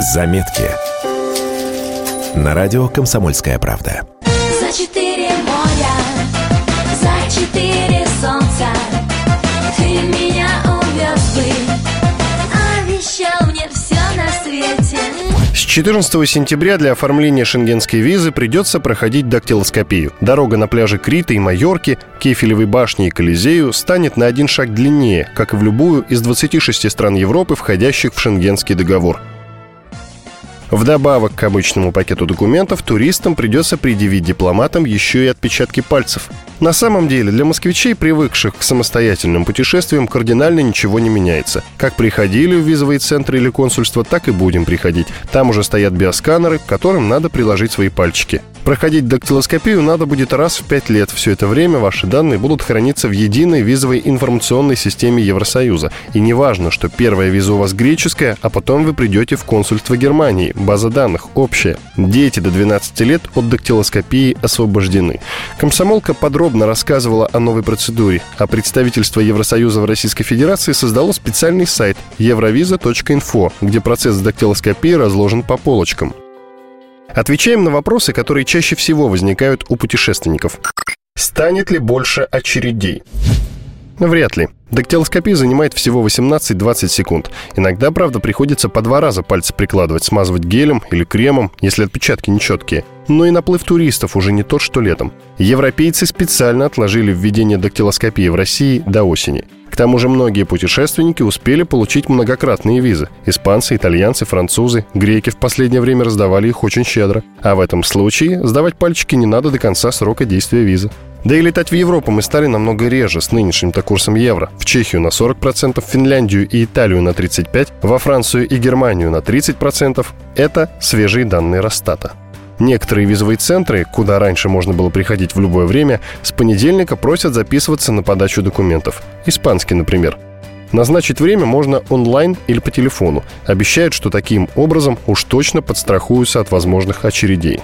Заметки. На радио «Комсомольская правда». За четыре моря, за четыре солнца Ты меня увез бы, обещал мне все на свете С 14 сентября для оформления шенгенской визы придется проходить дактилоскопию. Дорога на пляже Крита и Майорки, Кефелевой башни и Колизею станет на один шаг длиннее, как и в любую из 26 стран Европы, входящих в шенгенский договор. Вдобавок к обычному пакету документов туристам придется предъявить дипломатам еще и отпечатки пальцев. На самом деле для москвичей, привыкших к самостоятельным путешествиям, кардинально ничего не меняется. Как приходили в визовые центры или консульство, так и будем приходить. Там уже стоят биосканеры, к которым надо приложить свои пальчики. Проходить дактилоскопию надо будет раз в пять лет. Все это время ваши данные будут храниться в единой визовой информационной системе Евросоюза. И не важно, что первая виза у вас греческая, а потом вы придете в консульство Германии. База данных общая. Дети до 12 лет от дактилоскопии освобождены. Комсомолка подробно рассказывала о новой процедуре, а представительство Евросоюза в Российской Федерации создало специальный сайт евровиза.инфо, где процесс дактилоскопии разложен по полочкам. Отвечаем на вопросы, которые чаще всего возникают у путешественников. Станет ли больше очередей? Вряд ли. Дактилоскопия занимает всего 18-20 секунд. Иногда, правда, приходится по два раза пальцы прикладывать, смазывать гелем или кремом, если отпечатки нечеткие. Но и наплыв туристов уже не тот, что летом. Европейцы специально отложили введение дактилоскопии в России до осени. Тому же многие путешественники успели получить многократные визы. Испанцы, итальянцы, французы, греки в последнее время раздавали их очень щедро. А в этом случае сдавать пальчики не надо до конца срока действия визы. Да и летать в Европу мы стали намного реже с нынешним-то курсом евро. В Чехию на 40%, в Финляндию и Италию на 35%, во Францию и Германию на 30%. Это свежие данные Росстата. Некоторые визовые центры, куда раньше можно было приходить в любое время, с понедельника просят записываться на подачу документов. Испанский, например. Назначить время можно онлайн или по телефону. Обещают, что таким образом уж точно подстрахуются от возможных очередей.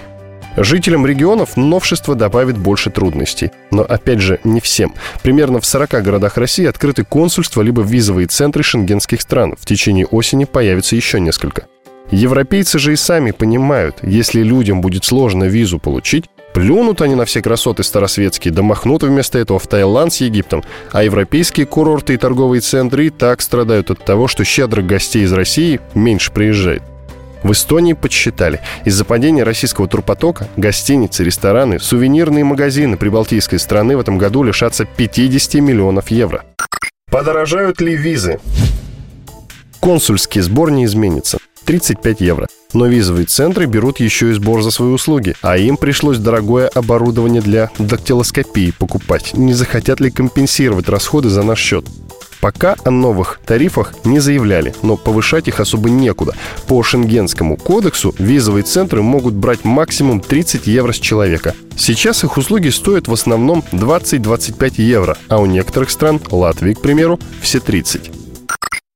Жителям регионов новшество добавит больше трудностей. Но опять же, не всем. Примерно в 40 городах России открыты консульства либо визовые центры шенгенских стран. В течение осени появится еще несколько. Европейцы же и сами понимают, если людям будет сложно визу получить, плюнут они на все красоты старосветские, да махнут вместо этого в Таиланд с Египтом, а европейские курорты и торговые центры и так страдают от того, что щедрых гостей из России меньше приезжает. В Эстонии подсчитали, из-за падения российского турпотока гостиницы, рестораны, сувенирные магазины прибалтийской страны в этом году лишатся 50 миллионов евро. Подорожают ли визы? Консульский сбор не изменится. 35 евро. Но визовые центры берут еще и сбор за свои услуги, а им пришлось дорогое оборудование для дактилоскопии покупать. Не захотят ли компенсировать расходы за наш счет? Пока о новых тарифах не заявляли, но повышать их особо некуда. По Шенгенскому кодексу визовые центры могут брать максимум 30 евро с человека. Сейчас их услуги стоят в основном 20-25 евро, а у некоторых стран, Латвии, к примеру, все 30.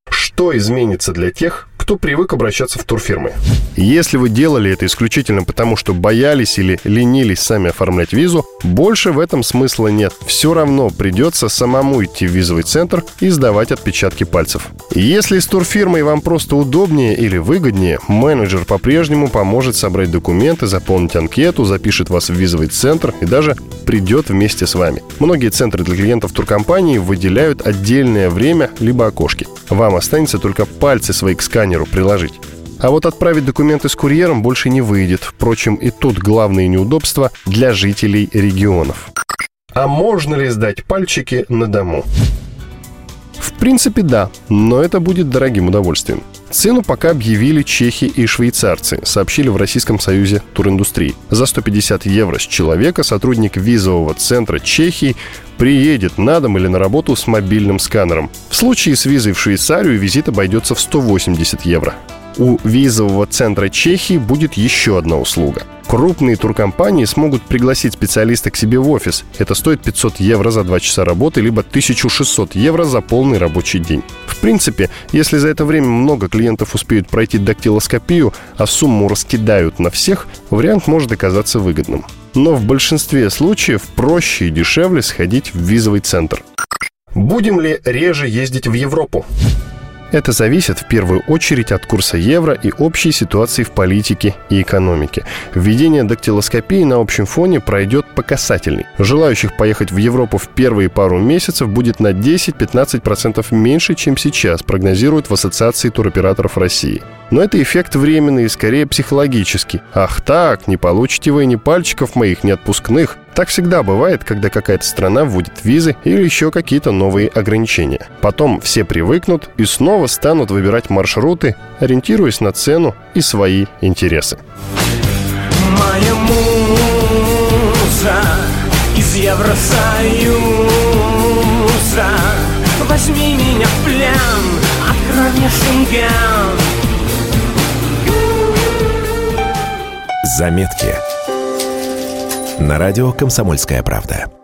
Что изменится для тех, кто привык обращаться в турфирмы. Если вы делали это исключительно потому, что боялись или ленились сами оформлять визу, больше в этом смысла нет. Все равно придется самому идти в визовый центр и сдавать отпечатки пальцев. Если с турфирмой вам просто удобнее или выгоднее, менеджер по-прежнему поможет собрать документы, заполнить анкету, запишет вас в визовый центр и даже придет вместе с вами. Многие центры для клиентов туркомпании выделяют отдельное время либо окошки. Вам останется только пальцы свои к сканеру приложить. А вот отправить документы с курьером больше не выйдет. Впрочем, и тут главные неудобства для жителей регионов. А можно ли сдать пальчики на дому? В принципе, да, но это будет дорогим удовольствием. Цену пока объявили чехи и швейцарцы, сообщили в Российском союзе туриндустрии. За 150 евро с человека сотрудник визового центра Чехии приедет на дом или на работу с мобильным сканером. В случае с визой в Швейцарию визит обойдется в 180 евро. У визового центра Чехии будет еще одна услуга. Крупные туркомпании смогут пригласить специалиста к себе в офис. Это стоит 500 евро за 2 часа работы, либо 1600 евро за полный рабочий день. В принципе, если за это время много клиентов успеют пройти дактилоскопию, а сумму раскидают на всех, вариант может оказаться выгодным. Но в большинстве случаев проще и дешевле сходить в визовый центр. Будем ли реже ездить в Европу? Это зависит в первую очередь от курса евро и общей ситуации в политике и экономике. Введение дактилоскопии на общем фоне пройдет по касательной. Желающих поехать в Европу в первые пару месяцев будет на 10-15% меньше, чем сейчас, прогнозируют в Ассоциации туроператоров России. Но это эффект временный и скорее психологический. Ах так, не получите вы ни пальчиков моих, ни отпускных. Так всегда бывает, когда какая-то страна вводит визы или еще какие-то новые ограничения. Потом все привыкнут и снова станут выбирать маршруты, ориентируясь на цену и свои интересы. Моя муза из Евросоюза Возьми меня в плен, открой мне шенген Заметки на радио «Комсомольская правда».